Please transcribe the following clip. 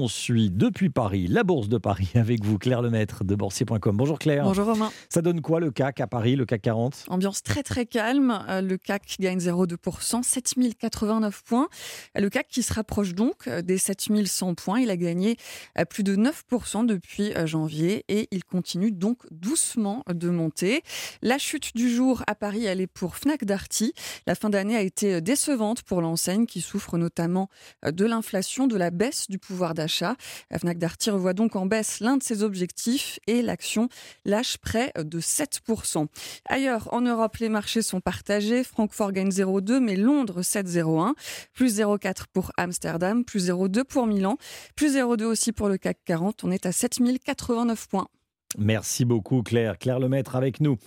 On suit depuis Paris la bourse de Paris avec vous, Claire Lemaître de boursier.com. Bonjour Claire. Bonjour Romain. Ça donne quoi le CAC à Paris, le CAC 40 Ambiance très très calme. Euh, le CAC gagne 0,2%, 7089 points. Euh, le CAC qui se rapproche donc euh, des 7100 points. Il a gagné plus de 9% depuis janvier et il continue donc doucement de monter. La chute du jour à Paris, elle est pour Fnac Darty. La fin d'année a été décevante pour l'enseigne qui souffre notamment de l'inflation, de la baisse du pouvoir d'achat Fnac Darty revoit donc en baisse l'un de ses objectifs et l'action lâche près de 7%. Ailleurs, en Europe, les marchés sont partagés. Francfort gagne 0,2, mais Londres 7,01. Plus 0,4 pour Amsterdam, plus 0,2 pour Milan, plus 0,2 aussi pour le CAC 40. On est à 7089 points. Merci beaucoup Claire. Claire Lemaître avec nous.